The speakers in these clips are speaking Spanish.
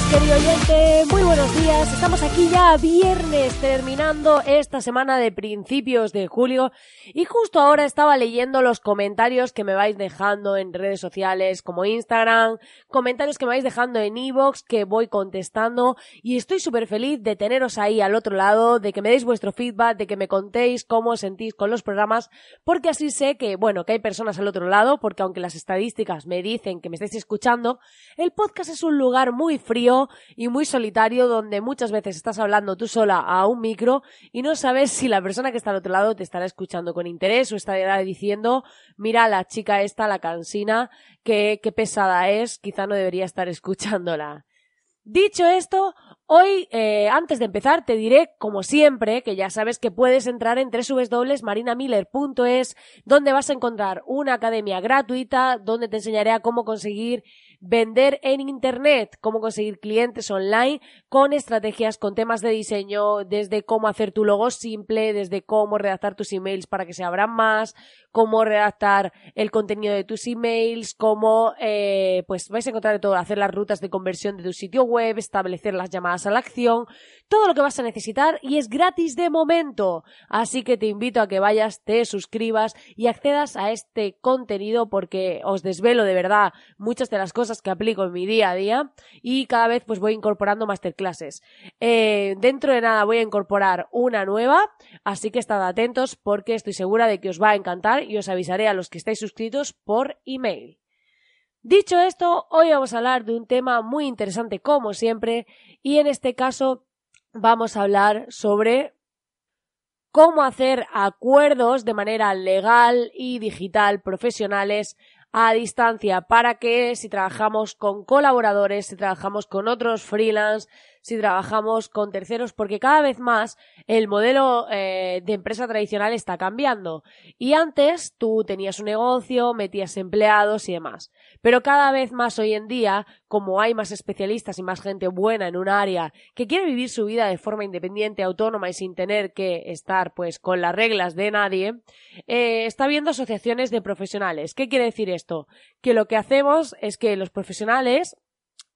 Querido oyente. Muy buenos días. Estamos aquí ya viernes, terminando esta semana de principios de julio. Y justo ahora estaba leyendo los comentarios que me vais dejando en redes sociales como Instagram, comentarios que me vais dejando en Evox, que voy contestando. Y estoy súper feliz de teneros ahí al otro lado, de que me deis vuestro feedback, de que me contéis cómo os sentís con los programas, porque así sé que, bueno, que hay personas al otro lado, porque aunque las estadísticas me dicen que me estáis escuchando, el podcast es un lugar muy frío y muy solitario donde muchas veces estás hablando tú sola a un micro y no sabes si la persona que está al otro lado te estará escuchando con interés o estará diciendo, mira la chica esta, la cansina, que qué pesada es, quizá no debería estar escuchándola. Dicho esto, hoy, eh, antes de empezar, te diré, como siempre, que ya sabes que puedes entrar en www.marinamiller.es, donde vas a encontrar una academia gratuita, donde te enseñaré a cómo conseguir vender en Internet, cómo conseguir clientes online con estrategias, con temas de diseño, desde cómo hacer tu logo simple, desde cómo redactar tus emails para que se abran más, cómo redactar el contenido de tus emails, cómo, eh, pues vais a encontrar de todo, hacer las rutas de conversión de tu sitio web, establecer las llamadas a la acción, todo lo que vas a necesitar y es gratis de momento. Así que te invito a que vayas, te suscribas y accedas a este contenido porque os desvelo de verdad muchas de las cosas que aplico en mi día a día y cada vez pues voy incorporando masterclasses. Eh, dentro de nada voy a incorporar una nueva, así que estad atentos porque estoy segura de que os va a encantar y os avisaré a los que estáis suscritos por email. Dicho esto, hoy vamos a hablar de un tema muy interesante como siempre y en este caso vamos a hablar sobre cómo hacer acuerdos de manera legal y digital profesionales a distancia para que si trabajamos con colaboradores, si trabajamos con otros freelance, si trabajamos con terceros, porque cada vez más el modelo eh, de empresa tradicional está cambiando. Y antes tú tenías un negocio, metías empleados y demás. Pero cada vez más hoy en día, como hay más especialistas y más gente buena en un área que quiere vivir su vida de forma independiente, autónoma y sin tener que estar pues con las reglas de nadie, eh, está habiendo asociaciones de profesionales. ¿Qué quiere decir esto? Que lo que hacemos es que los profesionales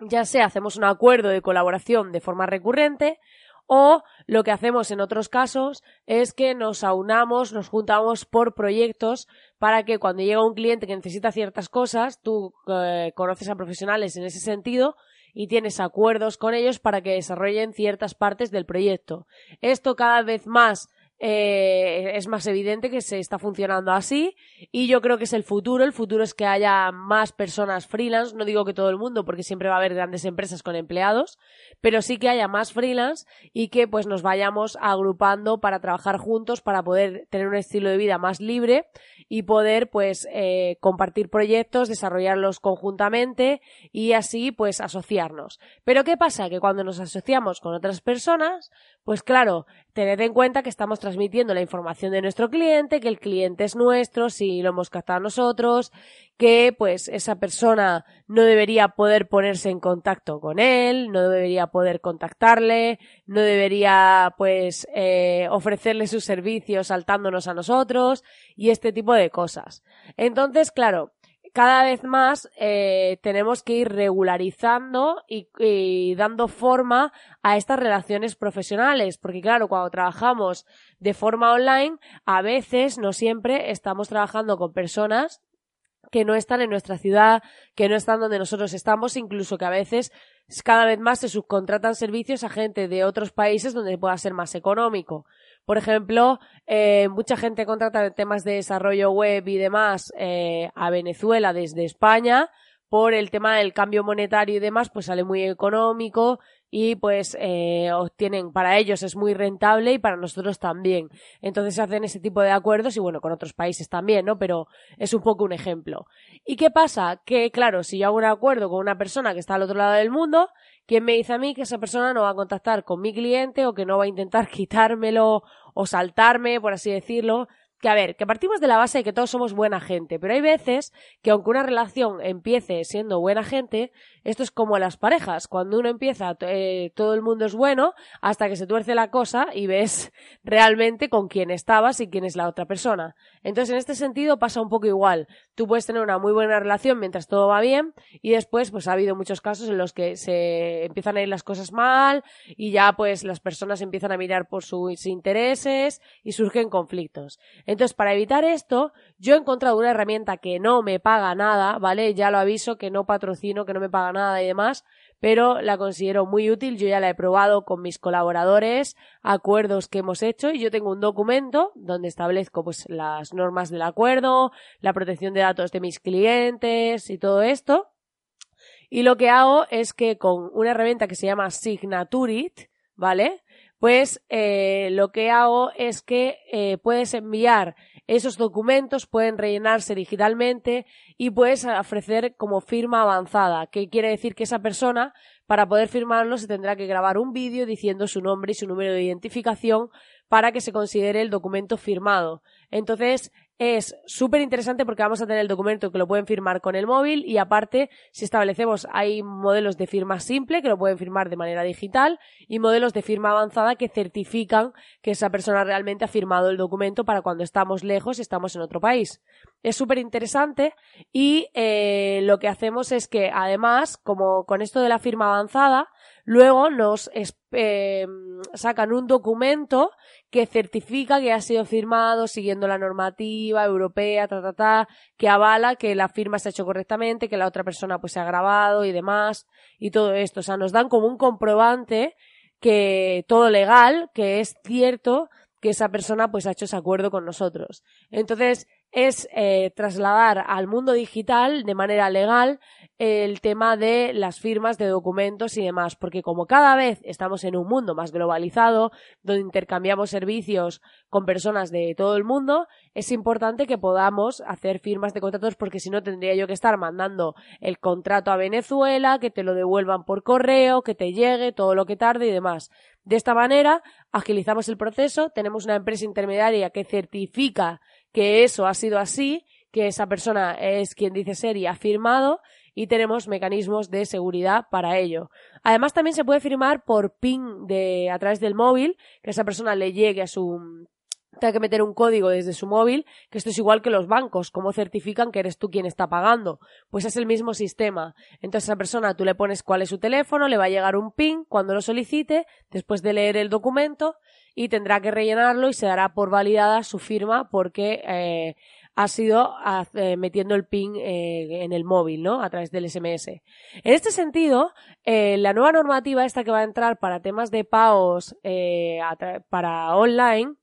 ya sea hacemos un acuerdo de colaboración de forma recurrente o lo que hacemos en otros casos es que nos aunamos, nos juntamos por proyectos para que cuando llega un cliente que necesita ciertas cosas, tú eh, conoces a profesionales en ese sentido y tienes acuerdos con ellos para que desarrollen ciertas partes del proyecto. Esto cada vez más eh, es más evidente que se está funcionando así y yo creo que es el futuro. El futuro es que haya más personas freelance. No digo que todo el mundo, porque siempre va a haber grandes empresas con empleados, pero sí que haya más freelance y que pues nos vayamos agrupando para trabajar juntos, para poder tener un estilo de vida más libre y poder pues eh, compartir proyectos, desarrollarlos conjuntamente y así pues asociarnos. Pero ¿qué pasa? Que cuando nos asociamos con otras personas, pues claro, tened en cuenta que estamos transmitiendo la información de nuestro cliente, que el cliente es nuestro, si lo hemos captado nosotros, que pues esa persona no debería poder ponerse en contacto con él, no debería poder contactarle, no debería pues eh, ofrecerle sus servicios saltándonos a nosotros y este tipo de cosas. Entonces, claro, cada vez más eh, tenemos que ir regularizando y, dando forma a estas relaciones profesionales, porque claro, cuando trabajamos de forma online, a veces, no siempre, estamos trabajando con personas que no están en nuestra ciudad, que no están donde nosotros estamos, incluso que a veces cada vez más se subcontratan servicios a gente de otros países donde pueda ser más económico. Por ejemplo, eh, mucha gente contrata temas de desarrollo web y demás eh, a Venezuela desde España. Por el tema del cambio monetario y demás, pues sale muy económico y pues eh, obtienen, para ellos es muy rentable y para nosotros también. Entonces se hacen ese tipo de acuerdos y bueno, con otros países también, ¿no? Pero es un poco un ejemplo. ¿Y qué pasa? Que claro, si yo hago un acuerdo con una persona que está al otro lado del mundo, ¿quién me dice a mí que esa persona no va a contactar con mi cliente o que no va a intentar quitármelo o saltarme, por así decirlo, que a ver, que partimos de la base de que todos somos buena gente, pero hay veces que aunque una relación empiece siendo buena gente, esto es como las parejas, cuando uno empieza, eh, todo el mundo es bueno, hasta que se tuerce la cosa y ves realmente con quién estabas y quién es la otra persona. Entonces, en este sentido pasa un poco igual. Tú puedes tener una muy buena relación mientras todo va bien y después, pues ha habido muchos casos en los que se empiezan a ir las cosas mal y ya pues las personas empiezan a mirar por sus intereses y surgen conflictos. Entonces, para evitar esto, yo he encontrado una herramienta que no me paga nada, ¿vale? Ya lo aviso, que no patrocino, que no me paga nada y demás, pero la considero muy útil. Yo ya la he probado con mis colaboradores, acuerdos que hemos hecho y yo tengo un documento donde establezco pues las normas del acuerdo, la protección de datos de mis clientes y todo esto. Y lo que hago es que con una herramienta que se llama Signaturit, ¿vale? Pues eh, lo que hago es que eh, puedes enviar esos documentos, pueden rellenarse digitalmente y puedes ofrecer como firma avanzada, que quiere decir que esa persona, para poder firmarlo, se tendrá que grabar un vídeo diciendo su nombre y su número de identificación para que se considere el documento firmado. Entonces, es súper interesante porque vamos a tener el documento que lo pueden firmar con el móvil y aparte, si establecemos, hay modelos de firma simple que lo pueden firmar de manera digital y modelos de firma avanzada que certifican que esa persona realmente ha firmado el documento para cuando estamos lejos y estamos en otro país. Es súper interesante y eh, lo que hacemos es que además, como con esto de la firma avanzada, luego nos eh, sacan un documento que certifica que ha sido firmado siguiendo la normativa europea, ta, ta, ta, que avala que la firma se ha hecho correctamente, que la otra persona pues se ha grabado y demás, y todo esto. O sea, nos dan como un comprobante que todo legal, que es cierto que esa persona pues ha hecho ese acuerdo con nosotros. Entonces, es eh, trasladar al mundo digital de manera legal el tema de las firmas de documentos y demás, porque como cada vez estamos en un mundo más globalizado, donde intercambiamos servicios con personas de todo el mundo, es importante que podamos hacer firmas de contratos porque si no tendría yo que estar mandando el contrato a Venezuela, que te lo devuelvan por correo, que te llegue, todo lo que tarde y demás. De esta manera, agilizamos el proceso, tenemos una empresa intermediaria que certifica que eso ha sido así, que esa persona es quien dice ser y ha firmado y tenemos mecanismos de seguridad para ello. Además también se puede firmar por ping de a través del móvil, que esa persona le llegue a su tenga que meter un código desde su móvil, que esto es igual que los bancos, cómo certifican que eres tú quien está pagando. Pues es el mismo sistema. Entonces a esa persona tú le pones cuál es su teléfono, le va a llegar un ping cuando lo solicite, después de leer el documento, y tendrá que rellenarlo y se dará por validada su firma porque eh, ha sido eh, metiendo el pin eh, en el móvil, ¿no? A través del SMS. En este sentido, la nueva normativa esta que va a entrar para temas de pagos para online,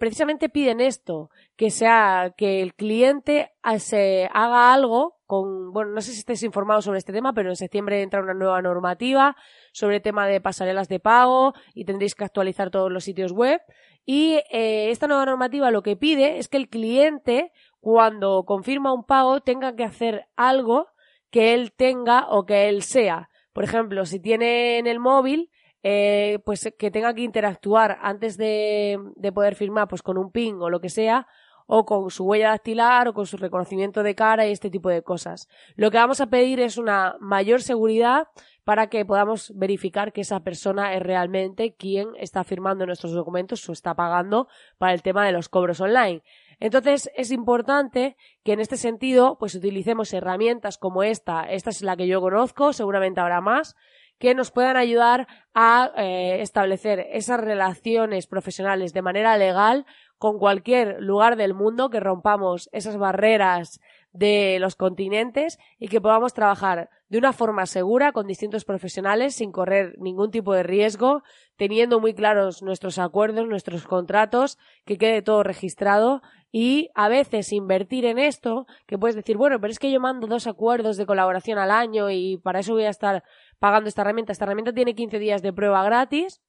precisamente piden esto, que sea que el cliente se haga algo con, bueno, no sé si estáis informados sobre este tema, pero en septiembre entra una nueva normativa sobre el tema de pasarelas de pago y tendréis que actualizar todos los sitios web. Y eh, esta nueva normativa lo que pide es que el cliente, cuando confirma un pago, tenga que hacer algo que él tenga o que él sea. Por ejemplo, si tiene en el móvil, eh, pues que tenga que interactuar antes de, de poder firmar pues con un ping o lo que sea, o con su huella dactilar o con su reconocimiento de cara y este tipo de cosas. Lo que vamos a pedir es una mayor seguridad para que podamos verificar que esa persona es realmente quien está firmando nuestros documentos o está pagando para el tema de los cobros online. Entonces es importante que en este sentido pues utilicemos herramientas como esta, esta es la que yo conozco, seguramente habrá más, que nos puedan ayudar a eh, establecer esas relaciones profesionales de manera legal con cualquier lugar del mundo, que rompamos esas barreras de los continentes y que podamos trabajar de una forma segura con distintos profesionales sin correr ningún tipo de riesgo, teniendo muy claros nuestros acuerdos, nuestros contratos, que quede todo registrado y a veces invertir en esto, que puedes decir, bueno, pero es que yo mando dos acuerdos de colaboración al año y para eso voy a estar pagando esta herramienta. Esta herramienta tiene 15 días de prueba gratis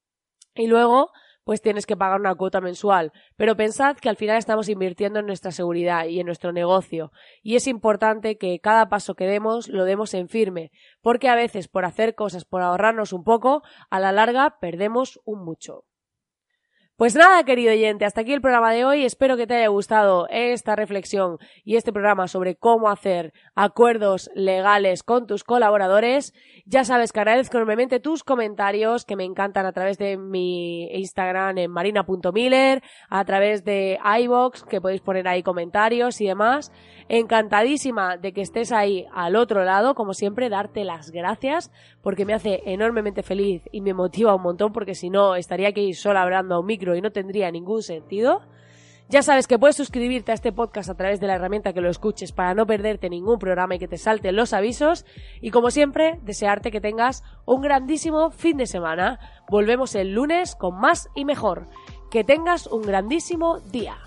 y luego pues tienes que pagar una cuota mensual. Pero pensad que al final estamos invirtiendo en nuestra seguridad y en nuestro negocio. Y es importante que cada paso que demos lo demos en firme, porque a veces por hacer cosas, por ahorrarnos un poco, a la larga perdemos un mucho. Pues nada, querido oyente, hasta aquí el programa de hoy. Espero que te haya gustado esta reflexión y este programa sobre cómo hacer acuerdos legales con tus colaboradores. Ya sabes que agradezco enormemente tus comentarios que me encantan a través de mi Instagram en marina.miller, a través de iBox, que podéis poner ahí comentarios y demás. Encantadísima de que estés ahí al otro lado, como siempre, darte las gracias porque me hace enormemente feliz y me motiva un montón porque si no estaría aquí sola hablando a un micro y no tendría ningún sentido. Ya sabes que puedes suscribirte a este podcast a través de la herramienta que lo escuches para no perderte ningún programa y que te salten los avisos. Y como siempre, desearte que tengas un grandísimo fin de semana. Volvemos el lunes con más y mejor. Que tengas un grandísimo día.